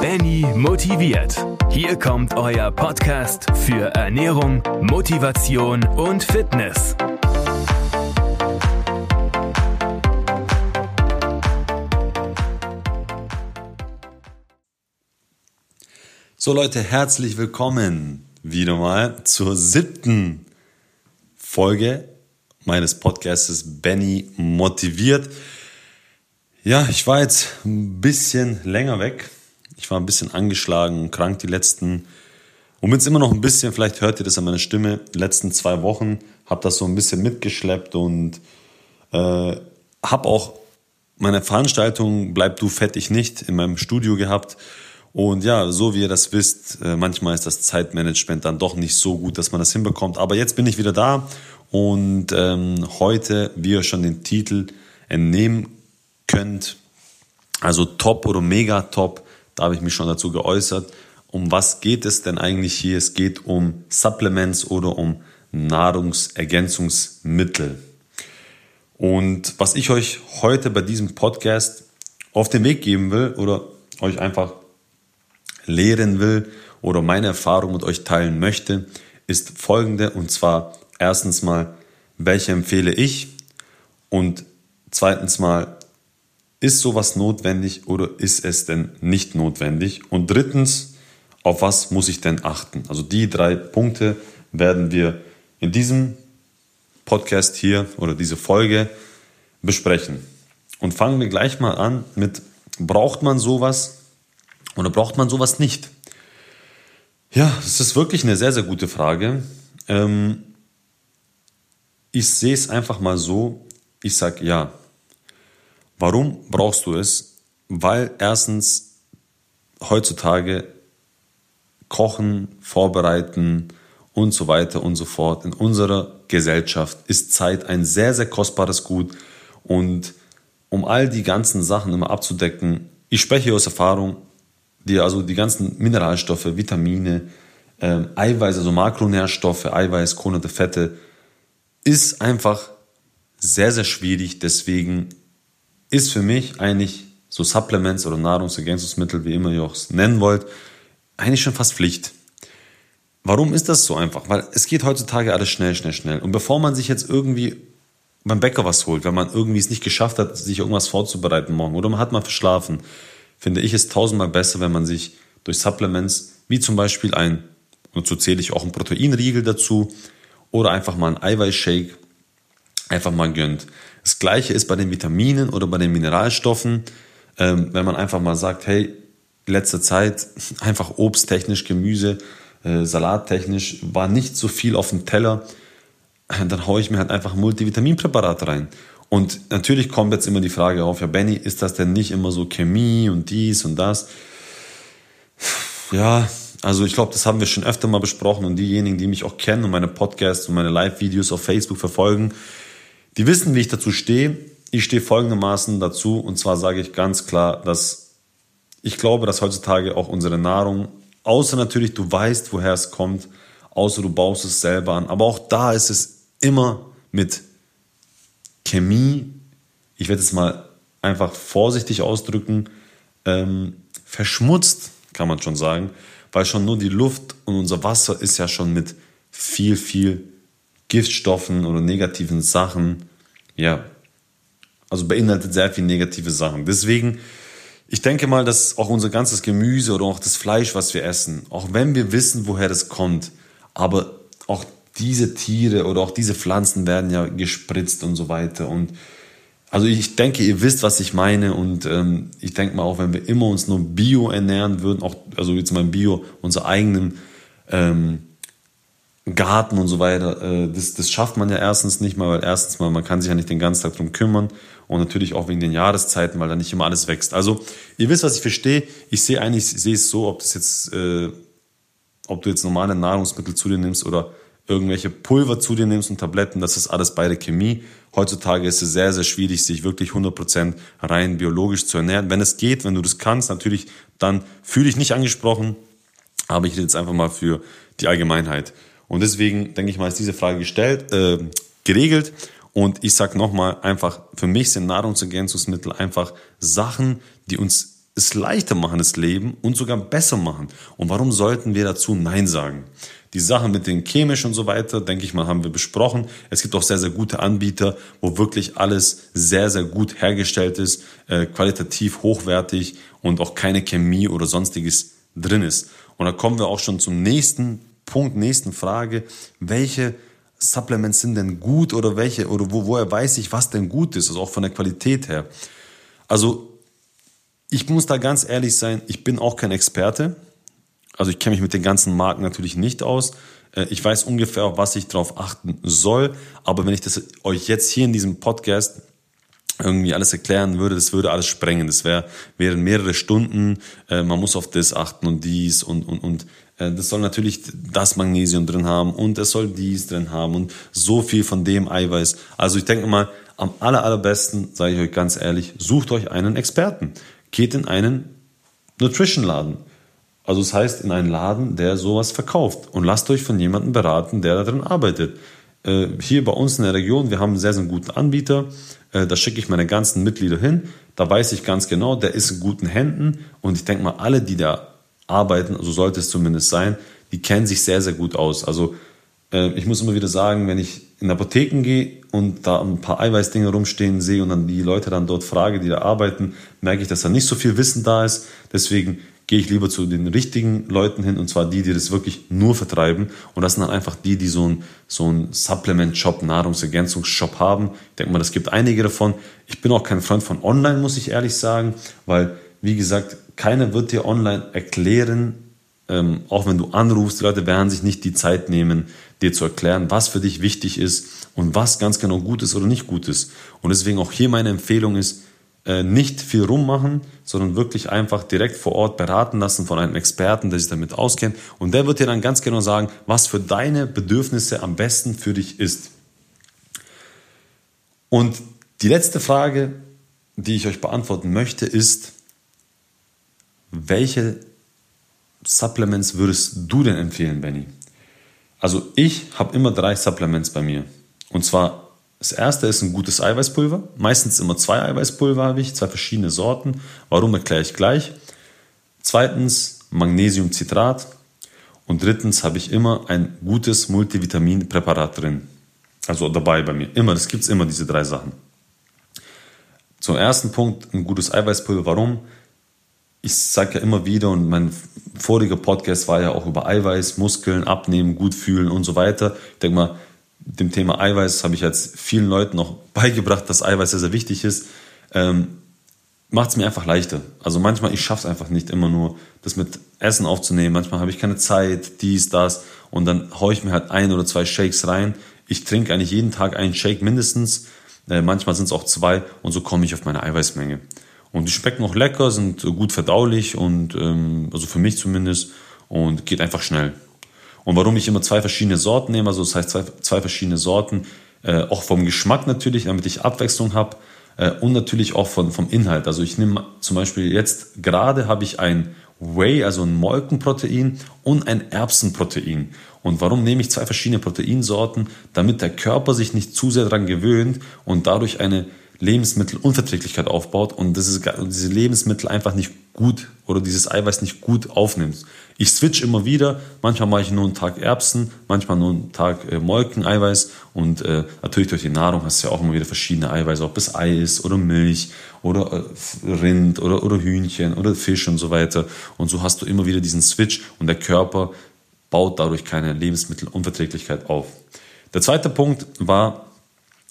Benny motiviert. Hier kommt euer Podcast für Ernährung, Motivation und Fitness. So Leute, herzlich willkommen wieder mal zur siebten Folge meines Podcasts Benny motiviert. Ja, ich war jetzt ein bisschen länger weg. Ich war ein bisschen angeschlagen, krank die letzten, und bin immer noch ein bisschen, vielleicht hört ihr das an meiner Stimme, die letzten zwei Wochen, habe das so ein bisschen mitgeschleppt und äh, habe auch meine Veranstaltung Bleib du fettig nicht in meinem Studio gehabt. Und ja, so wie ihr das wisst, äh, manchmal ist das Zeitmanagement dann doch nicht so gut, dass man das hinbekommt. Aber jetzt bin ich wieder da und ähm, heute, wie ihr schon den Titel entnehmen könnt, also top oder mega top, da habe ich mich schon dazu geäußert. Um was geht es denn eigentlich hier? Es geht um Supplements oder um Nahrungsergänzungsmittel. Und was ich euch heute bei diesem Podcast auf den Weg geben will oder euch einfach lehren will oder meine Erfahrung mit euch teilen möchte, ist folgende. Und zwar erstens mal, welche empfehle ich? Und zweitens mal, ist sowas notwendig oder ist es denn nicht notwendig? Und drittens, auf was muss ich denn achten? Also die drei Punkte werden wir in diesem Podcast hier oder diese Folge besprechen. Und fangen wir gleich mal an mit, braucht man sowas oder braucht man sowas nicht? Ja, das ist wirklich eine sehr, sehr gute Frage. Ähm, ich sehe es einfach mal so, ich sage ja, Warum brauchst du es? Weil erstens heutzutage Kochen, Vorbereiten und so weiter und so fort in unserer Gesellschaft ist Zeit ein sehr, sehr kostbares Gut. Und um all die ganzen Sachen immer abzudecken, ich spreche aus Erfahrung, die, also die ganzen Mineralstoffe, Vitamine, ähm, Eiweiß, also Makronährstoffe, Eiweiß, Kohlenhydrate, Fette, ist einfach sehr, sehr schwierig. Deswegen ist für mich eigentlich so Supplements oder Nahrungsergänzungsmittel, wie immer ihr auch es nennen wollt, eigentlich schon fast Pflicht. Warum ist das so einfach? Weil es geht heutzutage alles schnell, schnell, schnell. Und bevor man sich jetzt irgendwie beim Bäcker was holt, wenn man irgendwie es nicht geschafft hat, sich irgendwas vorzubereiten morgen oder man hat mal verschlafen, finde ich es tausendmal besser, wenn man sich durch Supplements, wie zum Beispiel ein, und so zähle ich auch einen Proteinriegel dazu, oder einfach mal ein Eiweißshake, einfach mal gönnt. Das gleiche ist bei den Vitaminen oder bei den Mineralstoffen. Ähm, wenn man einfach mal sagt, hey, letzte Zeit einfach obsttechnisch, Gemüse, äh, salattechnisch war nicht so viel auf dem Teller, dann haue ich mir halt einfach Multivitaminpräparat rein. Und natürlich kommt jetzt immer die Frage auf, ja Benny, ist das denn nicht immer so Chemie und dies und das? Ja, also ich glaube, das haben wir schon öfter mal besprochen und diejenigen, die mich auch kennen und meine Podcasts und meine Live-Videos auf Facebook verfolgen, die wissen, wie ich dazu stehe. Ich stehe folgendermaßen dazu. Und zwar sage ich ganz klar, dass ich glaube, dass heutzutage auch unsere Nahrung, außer natürlich du weißt, woher es kommt, außer du baust es selber an, aber auch da ist es immer mit Chemie, ich werde es mal einfach vorsichtig ausdrücken, ähm, verschmutzt, kann man schon sagen, weil schon nur die Luft und unser Wasser ist ja schon mit viel, viel Giftstoffen oder negativen Sachen, ja, also beinhaltet sehr viele negative Sachen. Deswegen, ich denke mal, dass auch unser ganzes Gemüse oder auch das Fleisch, was wir essen, auch wenn wir wissen, woher das kommt, aber auch diese Tiere oder auch diese Pflanzen werden ja gespritzt und so weiter. Und also ich denke, ihr wisst, was ich meine. Und ähm, ich denke mal auch, wenn wir immer uns nur Bio ernähren würden, auch also jetzt mal Bio, unser eigenen ähm, Garten und so weiter, äh, das, das schafft man ja erstens nicht mal, weil erstens mal, man kann sich ja nicht den ganzen Tag drum kümmern und natürlich auch wegen den Jahreszeiten, weil da nicht immer alles wächst. Also, ihr wisst, was ich verstehe. Ich sehe eigentlich, ich sehe es so, ob das jetzt, äh, ob du jetzt normale Nahrungsmittel zu dir nimmst oder irgendwelche Pulver zu dir nimmst und Tabletten, das ist alles beide Chemie. Heutzutage ist es sehr, sehr schwierig, sich wirklich 100% rein biologisch zu ernähren. Wenn es geht, wenn du das kannst, natürlich, dann fühle ich nicht angesprochen, aber ich rede jetzt einfach mal für die Allgemeinheit. Und deswegen denke ich mal, ist diese Frage gestellt, äh, geregelt. Und ich sage nochmal, einfach, für mich sind Nahrungsergänzungsmittel einfach Sachen, die uns es leichter machen, das Leben und sogar besser machen. Und warum sollten wir dazu Nein sagen? Die Sache mit den chemisch und so weiter, denke ich mal, haben wir besprochen. Es gibt auch sehr, sehr gute Anbieter, wo wirklich alles sehr, sehr gut hergestellt ist, äh, qualitativ hochwertig und auch keine Chemie oder sonstiges drin ist. Und da kommen wir auch schon zum nächsten Punkt, nächsten Frage. Welche Supplements sind denn gut oder welche, oder wo, woher weiß ich, was denn gut ist, also auch von der Qualität her. Also ich muss da ganz ehrlich sein, ich bin auch kein Experte. Also ich kenne mich mit den ganzen Marken natürlich nicht aus. Äh, ich weiß ungefähr, was ich drauf achten soll. Aber wenn ich das euch jetzt hier in diesem Podcast irgendwie alles erklären würde, das würde alles sprengen. Das wäre, wären mehrere Stunden. Äh, man muss auf das achten und dies und, und, und das soll natürlich das Magnesium drin haben und es soll dies drin haben und so viel von dem Eiweiß. Also ich denke mal, am aller, allerbesten, sage ich euch ganz ehrlich, sucht euch einen Experten. Geht in einen Nutrition-Laden. Also das heißt in einen Laden, der sowas verkauft und lasst euch von jemandem beraten, der da drin arbeitet. Äh, hier bei uns in der Region, wir haben einen sehr, sehr guten Anbieter. Äh, da schicke ich meine ganzen Mitglieder hin. Da weiß ich ganz genau, der ist in guten Händen. Und ich denke mal, alle, die da arbeiten, so sollte es zumindest sein, die kennen sich sehr, sehr gut aus. Also äh, ich muss immer wieder sagen, wenn ich in Apotheken gehe und da ein paar Eiweißdinge rumstehen sehe und dann die Leute dann dort frage, die da arbeiten, merke ich, dass da nicht so viel Wissen da ist. Deswegen gehe ich lieber zu den richtigen Leuten hin und zwar die, die das wirklich nur vertreiben. Und das sind dann einfach die, die so einen so ein Supplement-Shop, Nahrungsergänzungsshop haben. Ich denke mal, das gibt einige davon. Ich bin auch kein Freund von Online, muss ich ehrlich sagen, weil, wie gesagt, keiner wird dir online erklären, ähm, auch wenn du anrufst, die Leute werden sich nicht die Zeit nehmen, dir zu erklären, was für dich wichtig ist und was ganz genau gut ist oder nicht gut ist. Und deswegen auch hier meine Empfehlung ist, äh, nicht viel rummachen, sondern wirklich einfach direkt vor Ort beraten lassen von einem Experten, der sich damit auskennt. Und der wird dir dann ganz genau sagen, was für deine Bedürfnisse am besten für dich ist. Und die letzte Frage, die ich euch beantworten möchte, ist, welche Supplements würdest du denn empfehlen, Benny? Also ich habe immer drei Supplements bei mir. Und zwar das erste ist ein gutes Eiweißpulver. Meistens immer zwei Eiweißpulver habe ich, zwei verschiedene Sorten. Warum erkläre ich gleich. Zweitens Magnesiumcitrat. Und drittens habe ich immer ein gutes Multivitaminpräparat drin. Also dabei bei mir. Immer, das gibt es immer, diese drei Sachen. Zum ersten Punkt ein gutes Eiweißpulver. Warum? Ich sage ja immer wieder, und mein voriger Podcast war ja auch über Eiweiß, Muskeln, Abnehmen, gut fühlen und so weiter. Ich denke mal, dem Thema Eiweiß habe ich jetzt vielen Leuten noch beigebracht, dass Eiweiß sehr, sehr wichtig ist. Ähm, Macht es mir einfach leichter. Also manchmal, ich schaffe es einfach nicht immer nur, das mit Essen aufzunehmen. Manchmal habe ich keine Zeit, dies, das. Und dann haue ich mir halt ein oder zwei Shakes rein. Ich trinke eigentlich jeden Tag einen Shake mindestens. Äh, manchmal sind es auch zwei. Und so komme ich auf meine Eiweißmenge. Und die schmecken auch lecker, sind gut verdaulich und ähm, also für mich zumindest und geht einfach schnell. Und warum ich immer zwei verschiedene Sorten nehme, also das heißt zwei, zwei verschiedene Sorten, äh, auch vom Geschmack natürlich, damit ich Abwechslung habe äh, und natürlich auch von, vom Inhalt. Also ich nehme zum Beispiel jetzt gerade habe ich ein Whey, also ein Molkenprotein und ein Erbsenprotein. Und warum nehme ich zwei verschiedene Proteinsorten? Damit der Körper sich nicht zu sehr daran gewöhnt und dadurch eine Lebensmittelunverträglichkeit aufbaut und das diese Lebensmittel einfach nicht gut oder dieses Eiweiß nicht gut aufnimmt. Ich switch immer wieder, manchmal mache ich nur einen Tag Erbsen, manchmal nur einen Tag äh, Molkeneiweiß und äh, natürlich durch die Nahrung hast du ja auch immer wieder verschiedene Eiweiße, ob es Ei ist oder Milch oder äh, Rind oder, oder Hühnchen oder Fisch und so weiter. Und so hast du immer wieder diesen Switch und der Körper baut dadurch keine Lebensmittelunverträglichkeit auf. Der zweite Punkt war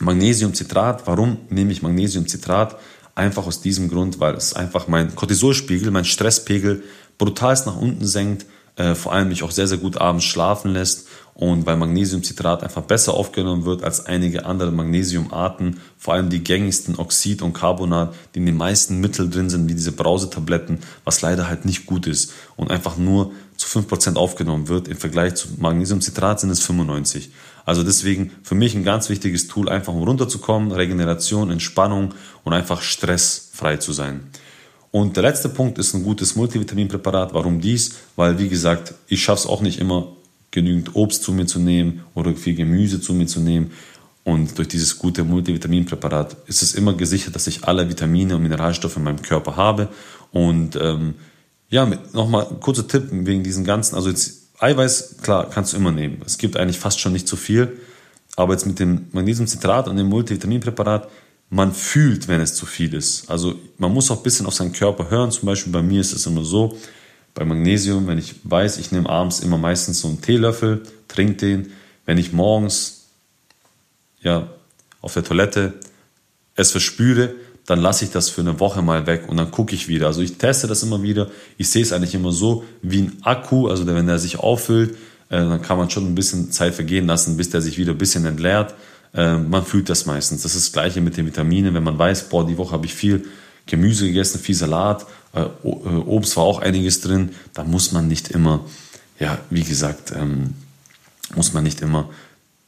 Magnesiumcitrat. Warum nehme ich Magnesiumcitrat? Einfach aus diesem Grund, weil es einfach mein Cortisolspiegel, mein Stresspegel brutal nach unten senkt, äh, vor allem mich auch sehr, sehr gut abends schlafen lässt und weil Magnesiumcitrat einfach besser aufgenommen wird als einige andere Magnesiumarten, vor allem die gängigsten Oxid und Carbonat, die in den meisten Mitteln drin sind, wie diese Brausetabletten, was leider halt nicht gut ist und einfach nur zu 5% aufgenommen wird. Im Vergleich zu Magnesiumcitrat sind es 95. Also deswegen für mich ein ganz wichtiges Tool, einfach um runterzukommen, Regeneration, Entspannung und einfach stressfrei zu sein. Und der letzte Punkt ist ein gutes Multivitaminpräparat. Warum dies? Weil, wie gesagt, ich schaffe es auch nicht immer, genügend Obst zu mir zu nehmen oder viel Gemüse zu mir zu nehmen. Und durch dieses gute Multivitaminpräparat ist es immer gesichert, dass ich alle Vitamine und Mineralstoffe in meinem Körper habe. Und ähm, ja, nochmal kurzer Tipp wegen diesen ganzen, also jetzt Eiweiß, klar, kannst du immer nehmen. Es gibt eigentlich fast schon nicht zu viel. Aber jetzt mit dem Magnesiumcitrat und dem Multivitaminpräparat, man fühlt, wenn es zu viel ist. Also man muss auch ein bisschen auf seinen Körper hören. Zum Beispiel bei mir ist es immer so, bei Magnesium, wenn ich weiß, ich nehme abends immer meistens so einen Teelöffel, trinke den. Wenn ich morgens ja, auf der Toilette es verspüre, dann lasse ich das für eine Woche mal weg und dann gucke ich wieder. Also ich teste das immer wieder. Ich sehe es eigentlich immer so wie ein Akku, also wenn der sich auffüllt, äh, dann kann man schon ein bisschen Zeit vergehen lassen, bis der sich wieder ein bisschen entleert. Äh, man fühlt das meistens. Das ist das gleiche mit den Vitaminen. Wenn man weiß, boah, die Woche habe ich viel Gemüse gegessen, viel Salat, äh, Obst war auch einiges drin, dann muss man nicht immer, ja, wie gesagt, ähm, muss man nicht immer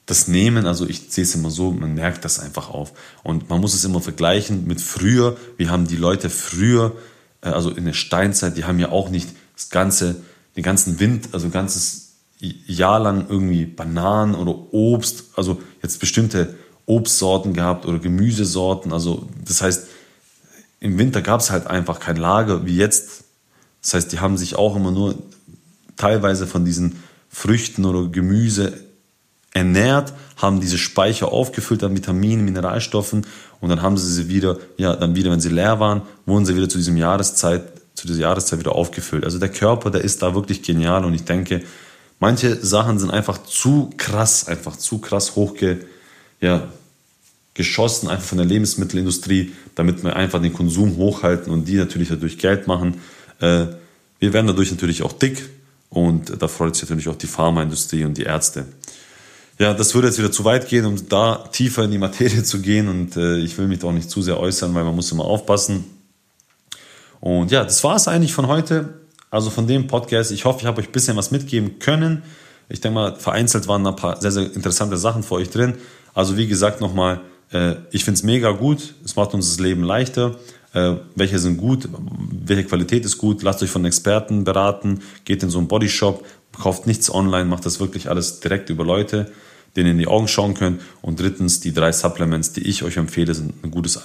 das Nehmen, also ich sehe es immer so, man merkt das einfach auf. Und man muss es immer vergleichen mit früher. Wir haben die Leute früher, äh, also in der Steinzeit, die haben ja auch nicht das ganze, den ganzen Wind, also ein ganzes Jahr lang irgendwie Bananen oder Obst, also jetzt bestimmte Obstsorten gehabt oder Gemüsesorten. Also das heißt, im Winter gab es halt einfach kein Lager wie jetzt. Das heißt, die haben sich auch immer nur teilweise von diesen Früchten oder Gemüse ernährt, haben diese Speicher aufgefüllt an Vitaminen, Mineralstoffen und dann haben sie sie wieder, ja, dann wieder, wenn sie leer waren, wurden sie wieder zu diesem Jahreszeit, zu dieser Jahreszeit wieder aufgefüllt. Also der Körper, der ist da wirklich genial und ich denke, manche Sachen sind einfach zu krass, einfach zu krass hochge, ja, geschossen, einfach von der Lebensmittelindustrie, damit wir einfach den Konsum hochhalten und die natürlich dadurch Geld machen. Äh, wir werden dadurch natürlich auch dick und da freut sich natürlich auch die Pharmaindustrie und die Ärzte. Ja, das würde jetzt wieder zu weit gehen, um da tiefer in die Materie zu gehen und äh, ich will mich doch nicht zu sehr äußern, weil man muss immer aufpassen. Und ja, das war es eigentlich von heute, also von dem Podcast. Ich hoffe, ich habe euch ein bisschen was mitgeben können. Ich denke mal, vereinzelt waren ein paar sehr, sehr interessante Sachen für euch drin. Also wie gesagt nochmal, äh, ich finde es mega gut. Es macht uns das Leben leichter. Äh, welche sind gut, welche Qualität ist gut. Lasst euch von Experten beraten. Geht in so einen Bodyshop, kauft nichts online, macht das wirklich alles direkt über Leute denen in die Augen schauen können. Und drittens, die drei Supplements, die ich euch empfehle, sind ein gutes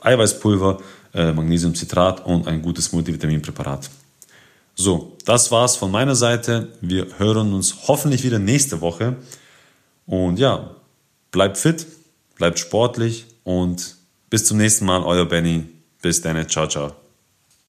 Eiweißpulver, äh, Magnesiumcitrat und ein gutes Multivitaminpräparat. So, das war's von meiner Seite. Wir hören uns hoffentlich wieder nächste Woche. Und ja, bleibt fit, bleibt sportlich und bis zum nächsten Mal, euer Benny. Bis dann, ciao, ciao.